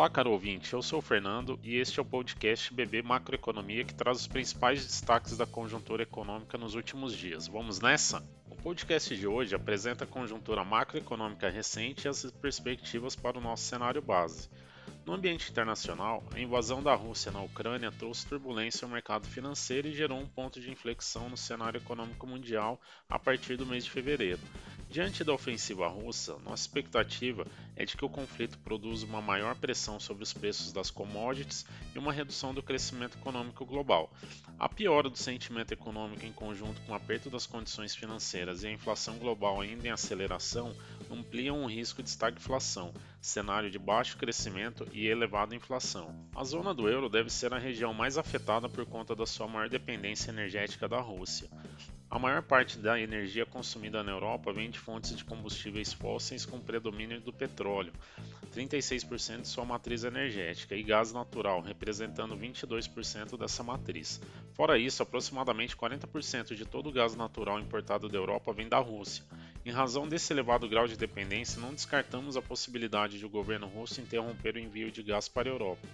Olá, caro ouvinte, eu sou o Fernando e este é o podcast BB Macroeconomia que traz os principais destaques da conjuntura econômica nos últimos dias. Vamos nessa? O podcast de hoje apresenta a conjuntura macroeconômica recente e as perspectivas para o nosso cenário base. No ambiente internacional, a invasão da Rússia na Ucrânia trouxe turbulência ao mercado financeiro e gerou um ponto de inflexão no cenário econômico mundial a partir do mês de fevereiro. Diante da ofensiva russa, nossa expectativa é de que o conflito produza uma maior pressão sobre os preços das commodities e uma redução do crescimento econômico global. A piora do sentimento econômico em conjunto com o aperto das condições financeiras e a inflação global ainda em aceleração ampliam o risco de estagflação, cenário de baixo crescimento e elevada inflação. A zona do euro deve ser a região mais afetada por conta da sua maior dependência energética da Rússia. A maior parte da energia consumida na Europa vem de fontes de combustíveis fósseis com predomínio do petróleo, 36% de sua matriz energética, e gás natural, representando 22% dessa matriz. Fora isso, aproximadamente 40% de todo o gás natural importado da Europa vem da Rússia. Em razão desse elevado grau de dependência, não descartamos a possibilidade de o governo russo interromper o envio de gás para a Europa,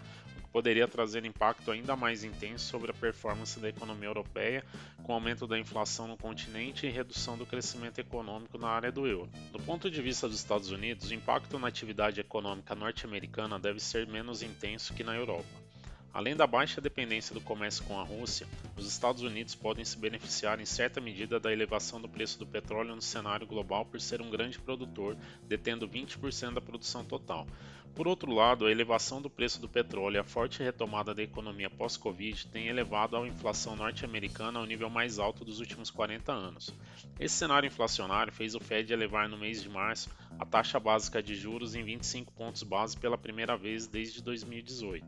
poderia trazer impacto ainda mais intenso sobre a performance da economia europeia, com aumento da inflação no continente e redução do crescimento econômico na área do euro. Do ponto de vista dos Estados Unidos, o impacto na atividade econômica norte-americana deve ser menos intenso que na Europa. Além da baixa dependência do comércio com a Rússia, os Estados Unidos podem se beneficiar em certa medida da elevação do preço do petróleo no cenário global por ser um grande produtor, detendo 20% da produção total. Por outro lado, a elevação do preço do petróleo e a forte retomada da economia pós-Covid têm elevado a inflação norte-americana ao nível mais alto dos últimos 40 anos. Esse cenário inflacionário fez o Fed elevar no mês de março a taxa básica de juros em 25 pontos base pela primeira vez desde 2018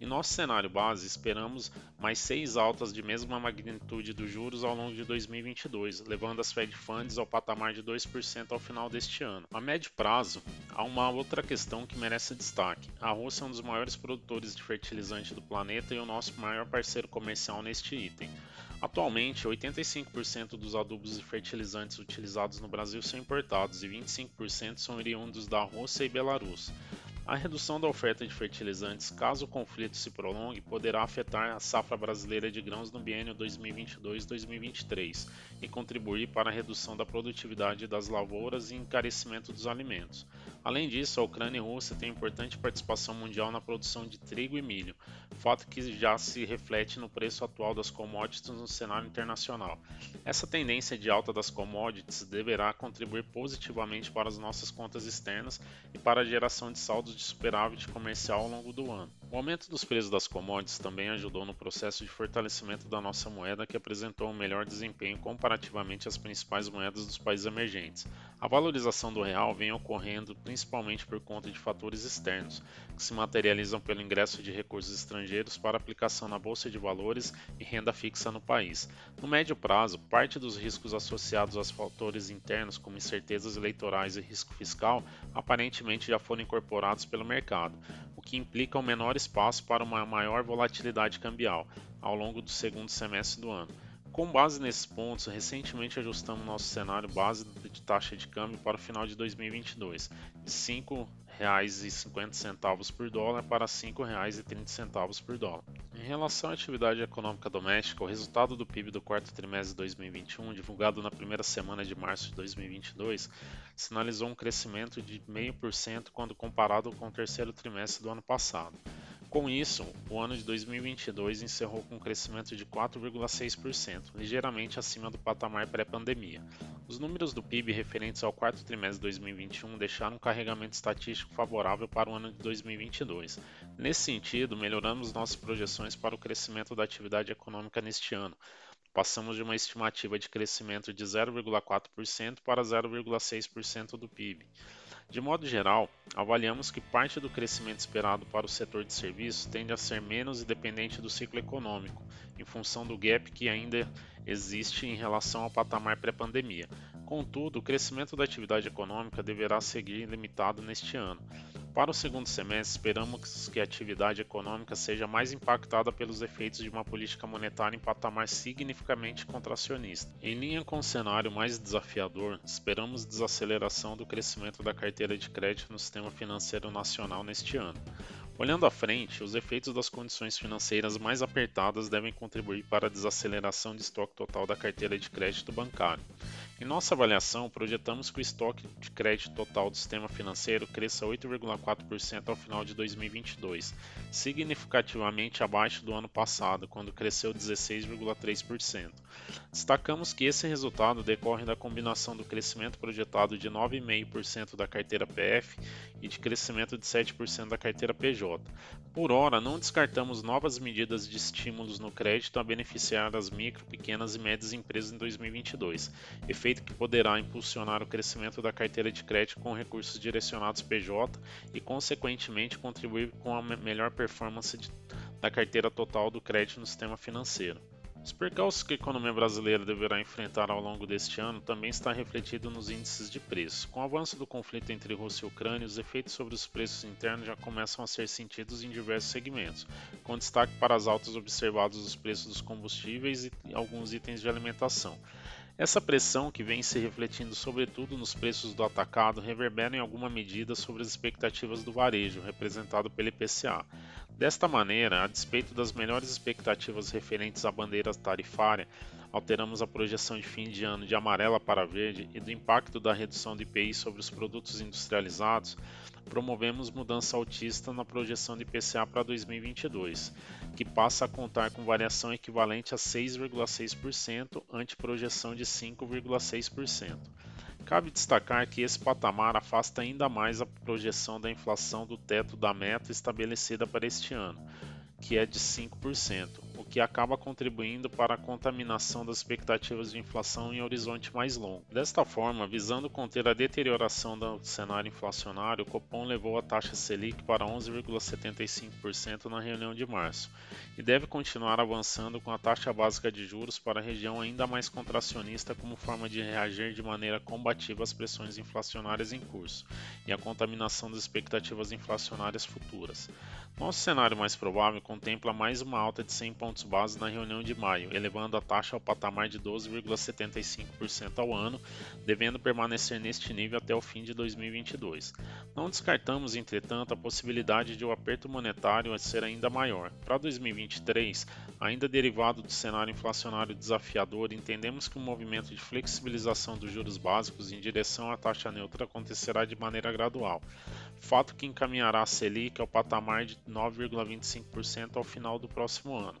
em nosso cenário base, esperamos mais seis altas de mesma magnitude dos juros ao longo de 2022, levando as Fed Funds ao patamar de 2% ao final deste ano. A médio prazo, há uma outra questão que merece destaque. A Rússia é um dos maiores produtores de fertilizante do planeta e o nosso maior parceiro comercial neste item. Atualmente, 85% dos adubos e fertilizantes utilizados no Brasil são importados e 25% são oriundos da Rússia e Belarus. A redução da oferta de fertilizantes, caso o conflito se prolongue, poderá afetar a safra brasileira de grãos no biênio 2022-2023 e contribuir para a redução da produtividade das lavouras e encarecimento dos alimentos. Além disso, a Ucrânia e a Rússia têm importante participação mundial na produção de trigo e milho, fato que já se reflete no preço atual das commodities no cenário internacional. Essa tendência de alta das commodities deverá contribuir positivamente para as nossas contas externas e para a geração de saldos de superávit comercial ao longo do ano. O aumento dos preços das commodities também ajudou no processo de fortalecimento da nossa moeda, que apresentou um melhor desempenho comparativamente às principais moedas dos países emergentes. A valorização do real vem ocorrendo principalmente por conta de fatores externos, que se materializam pelo ingresso de recursos estrangeiros para aplicação na bolsa de valores e renda fixa no país. No médio prazo, parte dos riscos associados aos fatores internos, como incertezas eleitorais e risco fiscal, aparentemente já foram incorporados pelo mercado, o que implica um menor espaço para uma maior volatilidade cambial ao longo do segundo semestre do ano. Com base nesses pontos, recentemente ajustamos nosso cenário base de taxa de câmbio para o final de 2022, de 5 R$5,50 por dólar para R$ 5,30 por dólar. Em relação à atividade econômica doméstica, o resultado do PIB do quarto trimestre de 2021, divulgado na primeira semana de março de 2022, sinalizou um crescimento de 0,5% quando comparado com o terceiro trimestre do ano passado. Com isso, o ano de 2022 encerrou com um crescimento de 4,6%, ligeiramente acima do patamar pré-pandemia. Os números do PIB referentes ao quarto trimestre de 2021 deixaram um carregamento estatístico favorável para o ano de 2022. Nesse sentido, melhoramos nossas projeções para o crescimento da atividade econômica neste ano. Passamos de uma estimativa de crescimento de 0,4% para 0,6% do PIB. De modo geral, avaliamos que parte do crescimento esperado para o setor de serviços tende a ser menos dependente do ciclo econômico, em função do gap que ainda existe em relação ao patamar pré-pandemia. Contudo, o crescimento da atividade econômica deverá seguir limitado neste ano. Para o segundo semestre, esperamos que a atividade econômica seja mais impactada pelos efeitos de uma política monetária em patamar significativamente contracionista. Em linha com o cenário mais desafiador, esperamos desaceleração do crescimento da carteira de crédito no sistema financeiro nacional neste ano. Olhando à frente, os efeitos das condições financeiras mais apertadas devem contribuir para a desaceleração de estoque total da carteira de crédito bancário. Em nossa avaliação, projetamos que o estoque de crédito total do sistema financeiro cresça 8,4% ao final de 2022, significativamente abaixo do ano passado, quando cresceu 16,3%. Destacamos que esse resultado decorre da combinação do crescimento projetado de 9,5% da carteira PF e de crescimento de 7% da carteira PJ. Por hora, não descartamos novas medidas de estímulos no crédito a beneficiar as micro, pequenas e médias empresas em 2022, efeito que poderá impulsionar o crescimento da carteira de crédito com recursos direcionados PJ e, consequentemente, contribuir com a melhor performance de, da carteira total do crédito no sistema financeiro. Os percalços que a economia brasileira deverá enfrentar ao longo deste ano também está refletido nos índices de preços. Com o avanço do conflito entre Rússia e Ucrânia, os efeitos sobre os preços internos já começam a ser sentidos em diversos segmentos, com destaque para as altas observadas dos preços dos combustíveis e alguns itens de alimentação. Essa pressão, que vem se refletindo sobretudo nos preços do atacado, reverbera em alguma medida sobre as expectativas do varejo, representado pelo IPCA. Desta maneira, a despeito das melhores expectativas referentes à bandeira tarifária, alteramos a projeção de fim de ano de amarela para verde e do impacto da redução do IPI sobre os produtos industrializados, promovemos mudança altista na projeção de IPCA para 2022, que passa a contar com variação equivalente a 6,6% ante projeção de 5,6%. Cabe destacar que esse patamar afasta ainda mais a projeção da inflação do teto da meta estabelecida para este ano, que é de 5%, o que acaba contribuindo para a contaminação das expectativas de inflação em horizonte mais longo. Desta forma, visando conter a deterioração do cenário inflacionário, o Copom levou a taxa Selic para 11,75% na reunião de março e deve continuar avançando com a taxa básica de juros para a região ainda mais contracionista como forma de reagir de maneira combativa às pressões inflacionárias em curso e à contaminação das expectativas inflacionárias futuras. Nosso cenário mais provável contempla mais uma alta de 100 pontos base na reunião de maio, elevando a taxa ao patamar de 12,75% ao ano, devendo permanecer neste nível até o fim de 2022. Não descartamos, entretanto, a possibilidade de o aperto monetário ser ainda maior. Para 2023, ainda derivado do cenário inflacionário desafiador, entendemos que o movimento de flexibilização dos juros básicos em direção à taxa neutra acontecerá de maneira gradual, fato que encaminhará a Selic ao patamar de 9,25% ao final do próximo ano.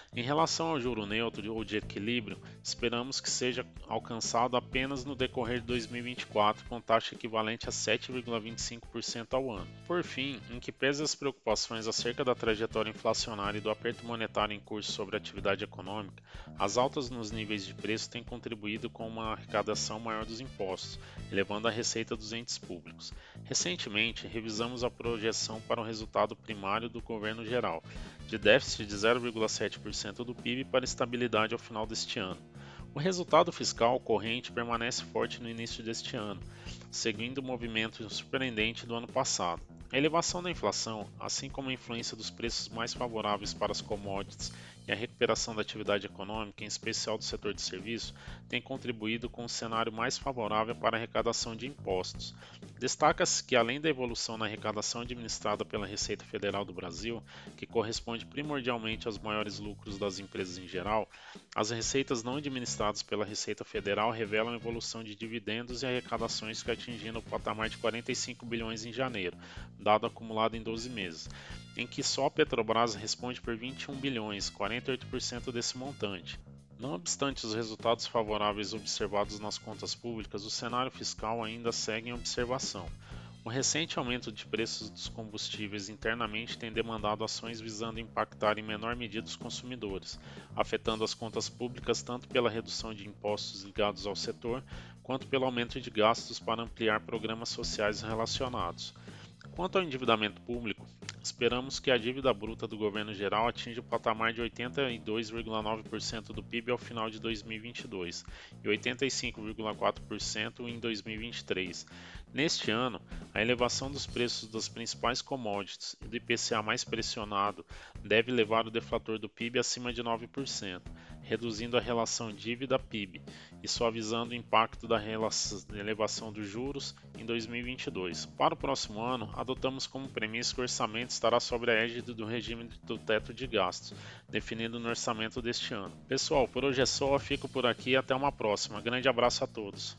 Em relação ao juro neutro ou de equilíbrio, esperamos que seja alcançado apenas no decorrer de 2024, com taxa equivalente a 7,25% ao ano. Por fim, em que pese as preocupações acerca da trajetória inflacionária e do aperto monetário em curso sobre a atividade econômica, as altas nos níveis de preço têm contribuído com uma arrecadação maior dos impostos, elevando a receita dos entes públicos. Recentemente, revisamos a projeção para o resultado primário do governo geral, de déficit de 0,7% do PIB para estabilidade ao final deste ano. O resultado fiscal corrente permanece forte no início deste ano, seguindo o movimento surpreendente do ano passado. A elevação da inflação, assim como a influência dos preços mais favoráveis para as commodities e a recuperação da atividade econômica, em especial do setor de serviço, tem contribuído com um cenário mais favorável para a arrecadação de impostos. Destaca-se que, além da evolução na arrecadação administrada pela Receita Federal do Brasil, que corresponde primordialmente aos maiores lucros das empresas em geral, as receitas não administradas pela Receita Federal revelam evolução de dividendos e arrecadações que atingiram o patamar de 45 bilhões em janeiro, dado acumulado em 12 meses, em que só a Petrobras responde por 21 bilhões, 48% desse montante. Não obstante os resultados favoráveis observados nas contas públicas, o cenário fiscal ainda segue em observação. O recente aumento de preços dos combustíveis internamente tem demandado ações visando impactar em menor medida os consumidores, afetando as contas públicas tanto pela redução de impostos ligados ao setor, quanto pelo aumento de gastos para ampliar programas sociais relacionados. Quanto ao endividamento público, esperamos que a dívida bruta do governo geral atinja o patamar de 82,9% do PIB ao final de 2022 e 85,4% em 2023. Neste ano, a elevação dos preços das principais commodities e do IPCA mais pressionado deve levar o deflator do PIB acima de 9%. Reduzindo a relação dívida-PIB e suavizando o impacto da elevação dos juros em 2022. Para o próximo ano, adotamos como premissa que o orçamento estará sobre a égide do regime do teto de gastos, definido no orçamento deste ano. Pessoal, por hoje é só, fico por aqui e até uma próxima. Grande abraço a todos.